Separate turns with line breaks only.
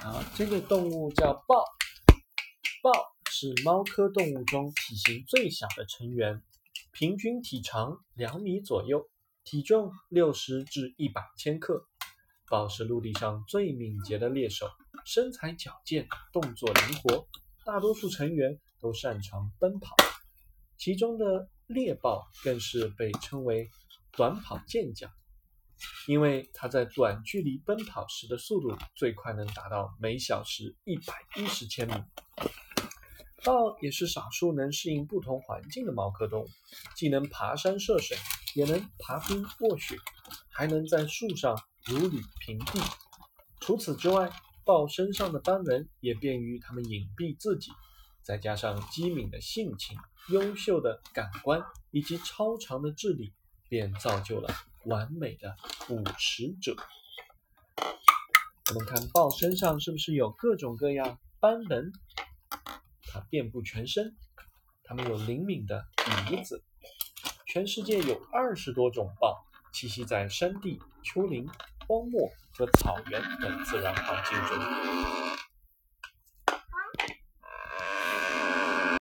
啊，这个动物叫豹。豹是猫科动物中体型最小的成员，平均体长两米左右，体重六十至一百千克。豹是陆地上最敏捷的猎手，身材矫健，动作灵活。大多数成员都擅长奔跑，其中的猎豹更是被称为短跑健将。因为它在短距离奔跑时的速度最快能达到每小时一百一十千米。豹也是少数能适应不同环境的猫科动物，既能爬山涉水，也能爬冰卧雪，还能在树上如履平地。除此之外，豹身上的斑纹也便于它们隐蔽自己，再加上机敏的性情、优秀的感官以及超长的智力，便造就了。完美的捕食者。我们看豹身上是不是有各种各样斑纹？它遍布全身。它们有灵敏的鼻子。全世界有二十多种豹栖息在山地、丘陵、荒漠和草原等自然环境中。